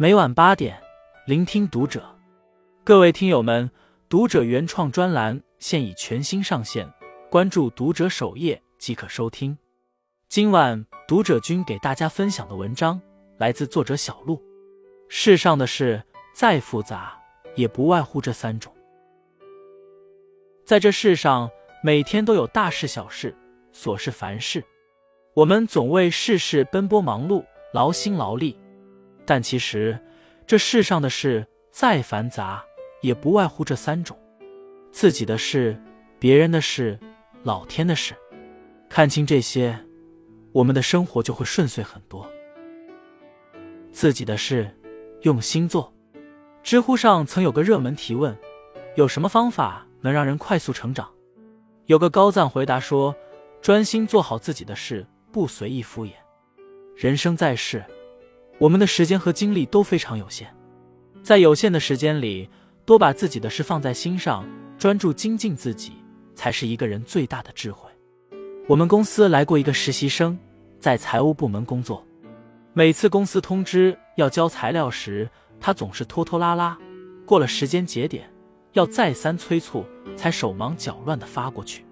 每晚八点，聆听读者。各位听友们，读者原创专栏现已全新上线，关注读者首页即可收听。今晚读者君给大家分享的文章来自作者小鹿。世上的事再复杂，也不外乎这三种。在这世上，每天都有大事小事、琐事烦事，我们总为世事奔波忙碌、劳心劳力，但其实这世上的事再繁杂。也不外乎这三种：自己的事、别人的事、老天的事。看清这些，我们的生活就会顺遂很多。自己的事，用心做。知乎上曾有个热门提问：有什么方法能让人快速成长？有个高赞回答说：专心做好自己的事，不随意敷衍。人生在世，我们的时间和精力都非常有限，在有限的时间里。多把自己的事放在心上，专注精进自己，才是一个人最大的智慧。我们公司来过一个实习生，在财务部门工作。每次公司通知要交材料时，他总是拖拖拉拉，过了时间节点，要再三催促，才手忙脚乱地发过去。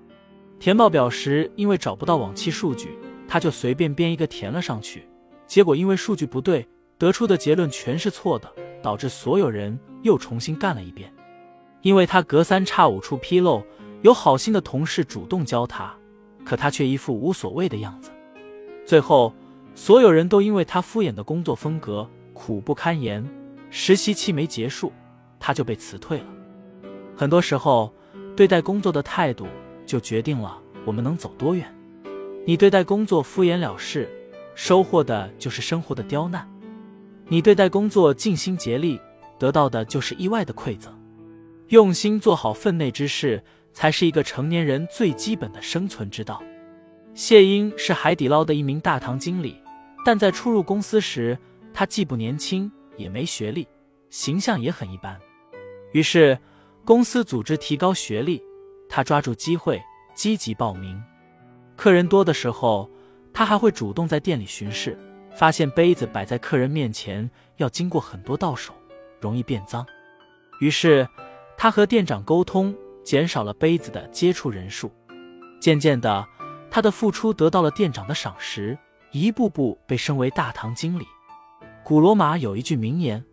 填报表时，因为找不到往期数据，他就随便编一个填了上去，结果因为数据不对，得出的结论全是错的。导致所有人又重新干了一遍，因为他隔三差五出纰漏，有好心的同事主动教他，可他却一副无所谓的样子。最后，所有人都因为他敷衍的工作风格苦不堪言。实习期没结束，他就被辞退了。很多时候，对待工作的态度就决定了我们能走多远。你对待工作敷衍了事，收获的就是生活的刁难。你对待工作尽心竭力，得到的就是意外的馈赠。用心做好分内之事，才是一个成年人最基本的生存之道。谢英是海底捞的一名大堂经理，但在初入公司时，他既不年轻，也没学历，形象也很一般。于是，公司组织提高学历，他抓住机会，积极报名。客人多的时候，他还会主动在店里巡视。发现杯子摆在客人面前要经过很多道手，容易变脏。于是他和店长沟通，减少了杯子的接触人数。渐渐的，他的付出得到了店长的赏识，一步步被升为大堂经理。古罗马有一句名言：“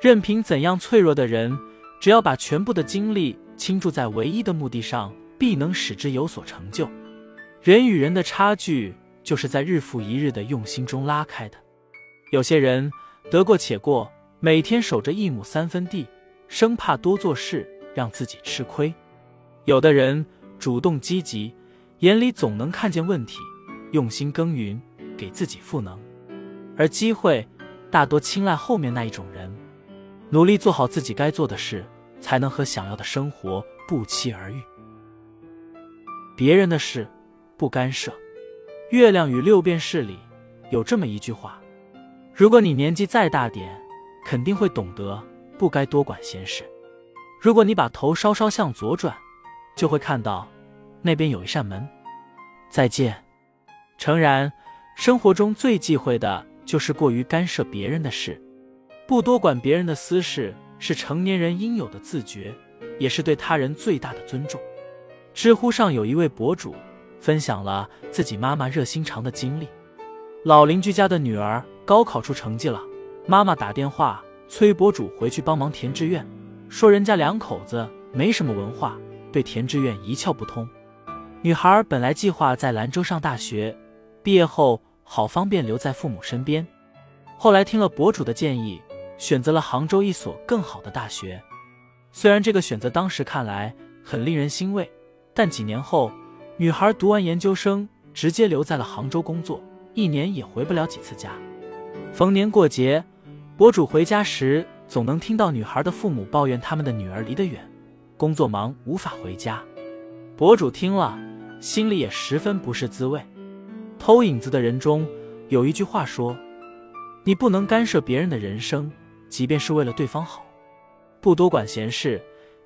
任凭怎样脆弱的人，只要把全部的精力倾注在唯一的目的上，必能使之有所成就。”人与人的差距。就是在日复一日的用心中拉开的。有些人得过且过，每天守着一亩三分地，生怕多做事让自己吃亏；有的人主动积极，眼里总能看见问题，用心耕耘，给自己赋能。而机会大多青睐后面那一种人，努力做好自己该做的事，才能和想要的生活不期而遇。别人的事不干涉。《月亮与六便士》里有这么一句话：如果你年纪再大点，肯定会懂得不该多管闲事。如果你把头稍稍向左转，就会看到那边有一扇门。再见。诚然，生活中最忌讳的就是过于干涉别人的事，不多管别人的私事，是成年人应有的自觉，也是对他人最大的尊重。知乎上有一位博主。分享了自己妈妈热心肠的经历。老邻居家的女儿高考出成绩了，妈妈打电话催博主回去帮忙填志愿，说人家两口子没什么文化，对填志愿一窍不通。女孩本来计划在兰州上大学，毕业后好方便留在父母身边，后来听了博主的建议，选择了杭州一所更好的大学。虽然这个选择当时看来很令人欣慰，但几年后。女孩读完研究生，直接留在了杭州工作，一年也回不了几次家。逢年过节，博主回家时，总能听到女孩的父母抱怨他们的女儿离得远，工作忙无法回家。博主听了，心里也十分不是滋味。偷影子的人中有一句话说：“你不能干涉别人的人生，即便是为了对方好。不多管闲事，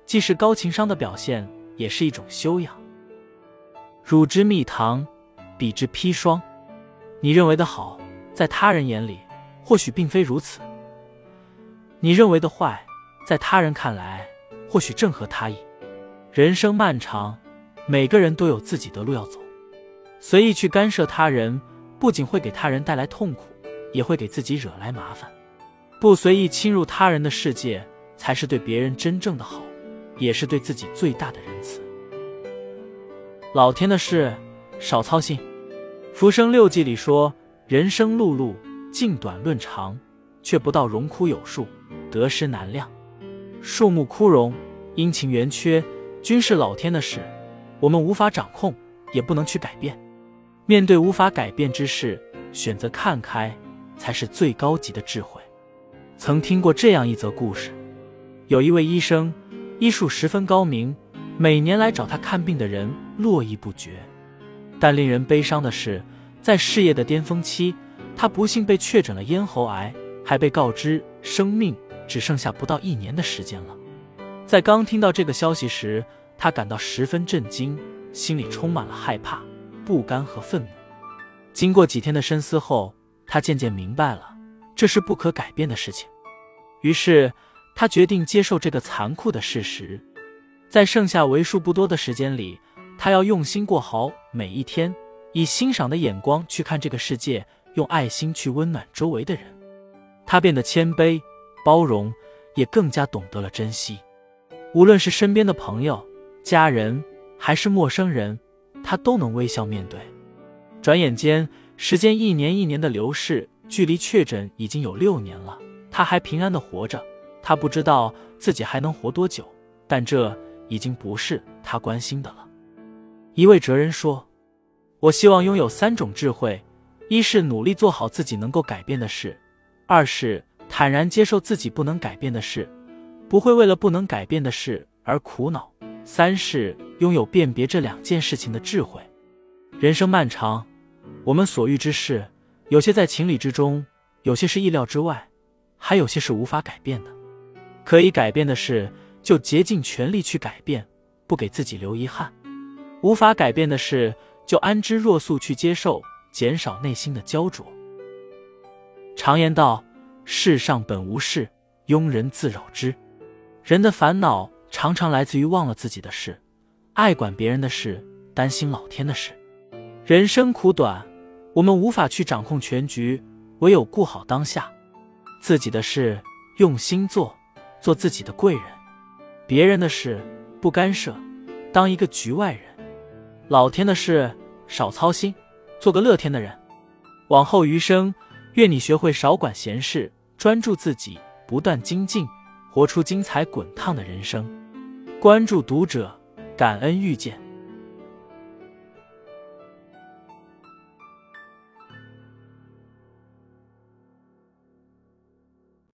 既是高情商的表现，也是一种修养。”汝之蜜糖，彼之砒霜。你认为的好，在他人眼里或许并非如此。你认为的坏，在他人看来或许正合他意。人生漫长，每个人都有自己的路要走。随意去干涉他人，不仅会给他人带来痛苦，也会给自己惹来麻烦。不随意侵入他人的世界，才是对别人真正的好，也是对自己最大的仁慈。老天的事，少操心。《浮生六记》里说：“人生碌碌，尽短论长，却不到荣枯有数，得失难量。树木枯荣，阴晴圆缺，均是老天的事，我们无法掌控，也不能去改变。面对无法改变之事，选择看开，才是最高级的智慧。”曾听过这样一则故事：有一位医生，医术十分高明。每年来找他看病的人络绎不绝，但令人悲伤的是，在事业的巅峰期，他不幸被确诊了咽喉癌，还被告知生命只剩下不到一年的时间了。在刚听到这个消息时，他感到十分震惊，心里充满了害怕、不甘和愤怒。经过几天的深思后，他渐渐明白了这是不可改变的事情，于是他决定接受这个残酷的事实。在剩下为数不多的时间里，他要用心过好每一天，以欣赏的眼光去看这个世界，用爱心去温暖周围的人。他变得谦卑、包容，也更加懂得了珍惜。无论是身边的朋友、家人，还是陌生人，他都能微笑面对。转眼间，时间一年一年的流逝，距离确诊已经有六年了，他还平安的活着。他不知道自己还能活多久，但这。已经不是他关心的了。一位哲人说：“我希望拥有三种智慧：一是努力做好自己能够改变的事；二是坦然接受自己不能改变的事，不会为了不能改变的事而苦恼；三是拥有辨别这两件事情的智慧。”人生漫长，我们所遇之事，有些在情理之中，有些是意料之外，还有些是无法改变的。可以改变的事。就竭尽全力去改变，不给自己留遗憾；无法改变的事，就安之若素去接受，减少内心的焦灼。常言道：“世上本无事，庸人自扰之。”人的烦恼常常来自于忘了自己的事，爱管别人的事，担心老天的事。人生苦短，我们无法去掌控全局，唯有顾好当下，自己的事用心做，做自己的贵人。别人的事不干涉，当一个局外人；老天的事少操心，做个乐天的人。往后余生，愿你学会少管闲事，专注自己，不断精进，活出精彩滚烫的人生。关注读者，感恩遇见。